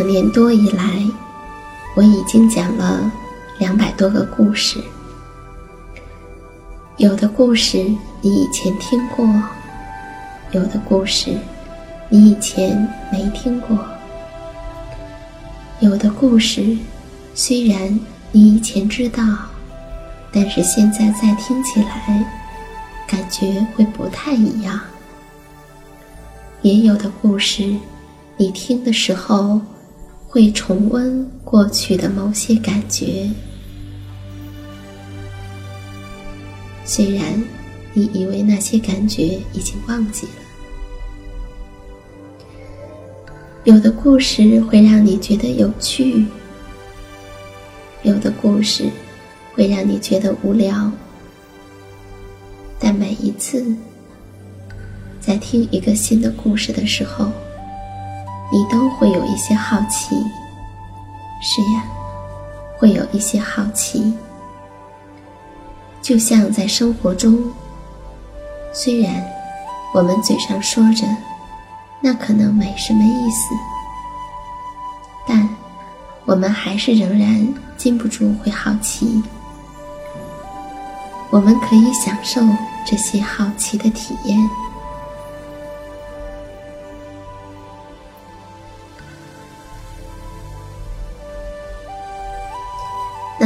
两年多以来，我已经讲了两百多个故事。有的故事你以前听过，有的故事你以前没听过，有的故事虽然你以前知道，但是现在再听起来，感觉会不太一样。也有的故事，你听的时候。会重温过去的某些感觉，虽然你以为那些感觉已经忘记了。有的故事会让你觉得有趣，有的故事会让你觉得无聊，但每一次在听一个新的故事的时候。你都会有一些好奇，是呀，会有一些好奇。就像在生活中，虽然我们嘴上说着那可能没什么意思，但我们还是仍然禁不住会好奇。我们可以享受这些好奇的体验。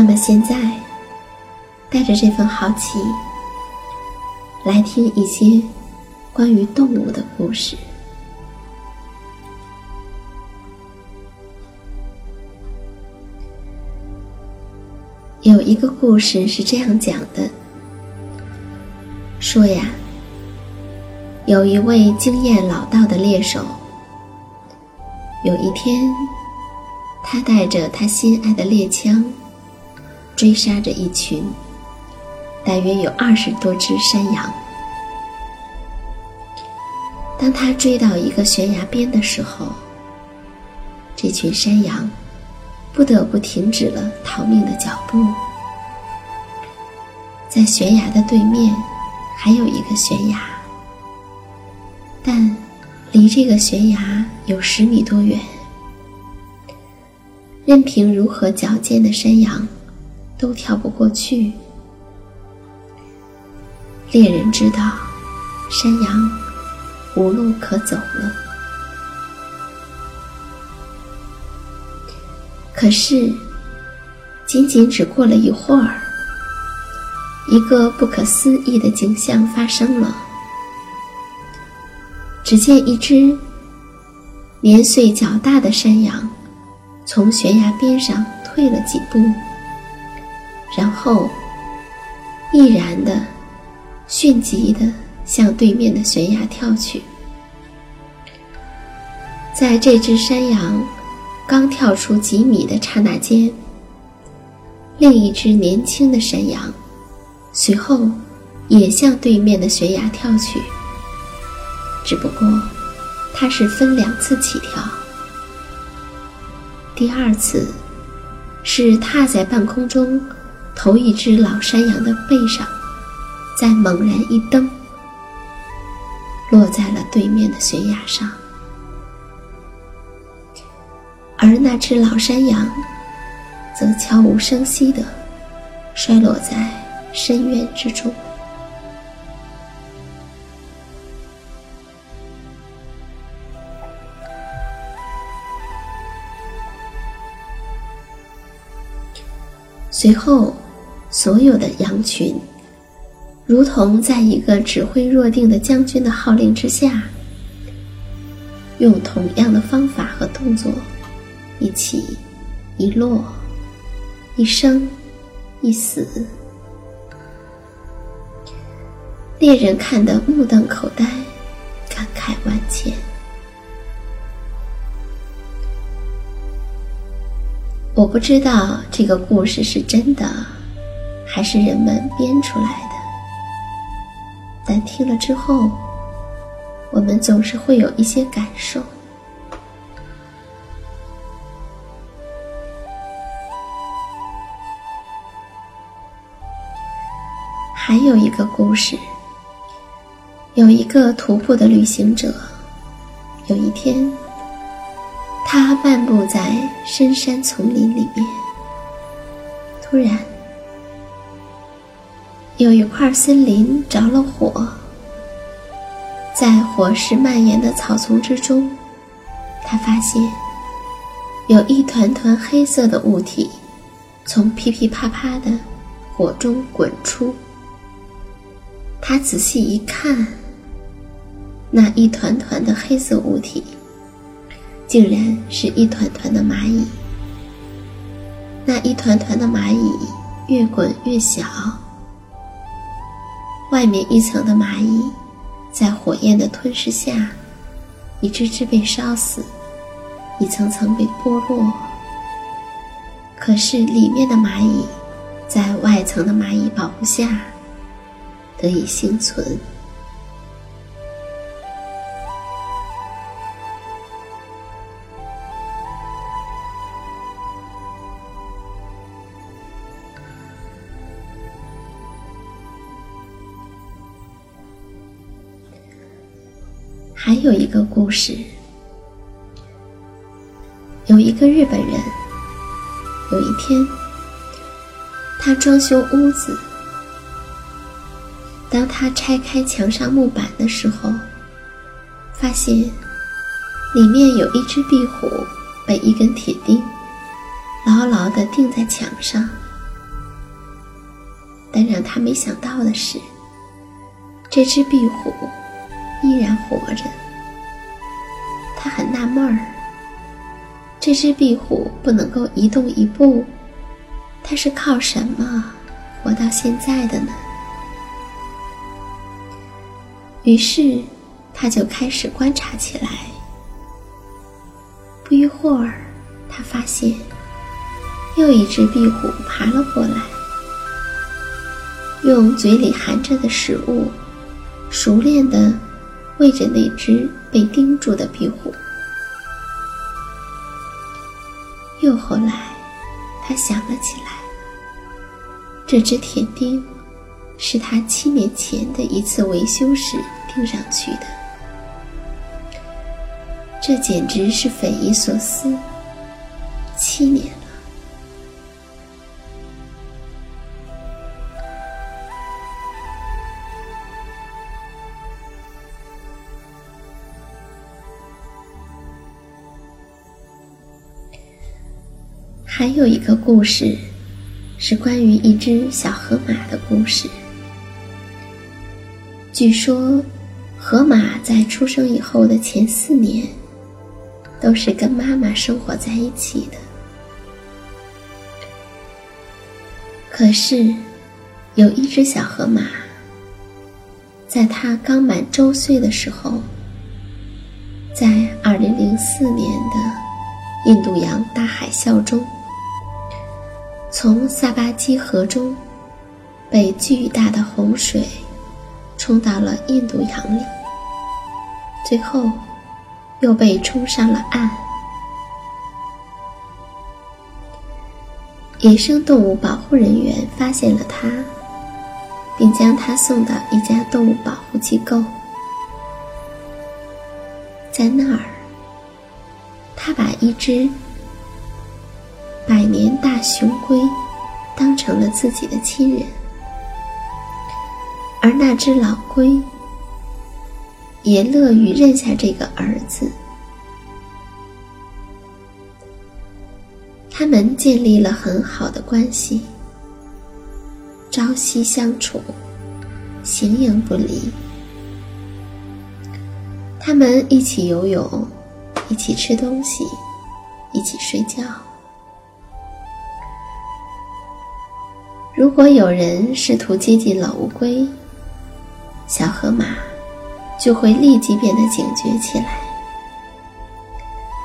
那么现在，带着这份好奇，来听一些关于动物的故事。有一个故事是这样讲的：说呀，有一位经验老道的猎手，有一天，他带着他心爱的猎枪。追杀着一群，大约有二十多只山羊。当他追到一个悬崖边的时候，这群山羊不得不停止了逃命的脚步。在悬崖的对面还有一个悬崖，但离这个悬崖有十米多远。任凭如何矫健的山羊，都跳不过去。猎人知道，山羊无路可走了。可是，仅仅只过了一会儿，一个不可思议的景象发生了。只见一只年岁较大的山羊。从悬崖边上退了几步，然后毅然的、迅疾的向对面的悬崖跳去。在这只山羊刚跳出几米的刹那间，另一只年轻的山羊随后也向对面的悬崖跳去，只不过它是分两次起跳。第二次，是踏在半空中，头一只老山羊的背上，再猛然一蹬，落在了对面的悬崖上，而那只老山羊，则悄无声息地摔落在深渊之中。随后，所有的羊群，如同在一个指挥若定的将军的号令之下，用同样的方法和动作，一起一落，一生一死。猎人看得目瞪口呆，感慨万千。我不知道这个故事是真的，还是人们编出来的。但听了之后，我们总是会有一些感受。还有一个故事，有一个徒步的旅行者，有一天。他漫步在深山丛林里面，突然，有一块森林着了火。在火势蔓延的草丛之中，他发现有一团团黑色的物体从噼噼啪啪的火中滚出。他仔细一看，那一团团的黑色物体。竟然是一团团的蚂蚁。那一团团的蚂蚁越滚越小，外面一层的蚂蚁在火焰的吞噬下，一只只被烧死，一层层被剥落。可是里面的蚂蚁，在外层的蚂蚁保护下，得以幸存。还有一个故事，有一个日本人，有一天，他装修屋子。当他拆开墙上木板的时候，发现里面有一只壁虎被一根铁钉牢牢地钉在墙上。但让他没想到的是，这只壁虎。依然活着，他很纳闷儿。这只壁虎不能够移动一步，它是靠什么活到现在的呢？于是，他就开始观察起来。不一会儿，他发现又一只壁虎爬了过来，用嘴里含着的食物，熟练的。喂着那只被钉住的壁虎。又后来，他想了起来，这只铁钉是他七年前的一次维修时钉上去的。这简直是匪夷所思。七年，还有一个故事，是关于一只小河马的故事。据说，河马在出生以后的前四年，都是跟妈妈生活在一起的。可是，有一只小河马，在它刚满周岁的时候，在二零零四年的印度洋大海啸中，从萨巴基河中被巨大的洪水冲到了印度洋里，最后又被冲上了岸。野生动物保护人员发现了它，并将它送到一家动物保护机构。在那儿，他把一只百年大雄龟当成了自己的亲人，而那只老龟也乐于认下这个儿子。他们建立了很好的关系，朝夕相处，形影不离。他们一起游泳，一起吃东西，一起睡觉。如果有人试图接近老乌龟，小河马就会立即变得警觉起来，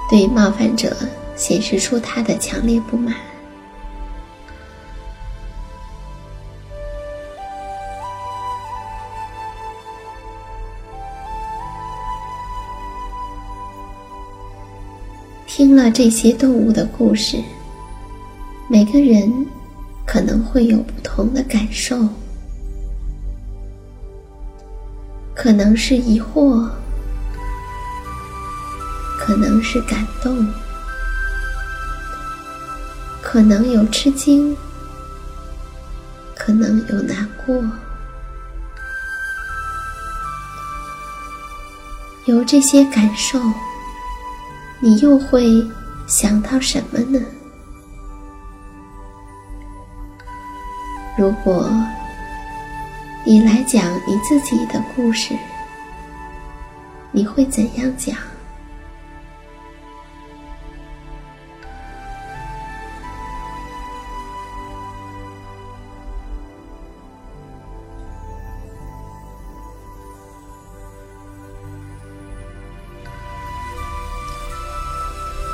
对冒犯者。显示出他的强烈不满。听了这些动物的故事，每个人可能会有不同的感受，可能是疑惑，可能是感动。可能有吃惊，可能有难过，有这些感受，你又会想到什么呢？如果你来讲你自己的故事，你会怎样讲？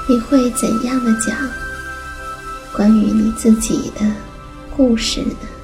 你会怎样的讲关于你自己的故事呢？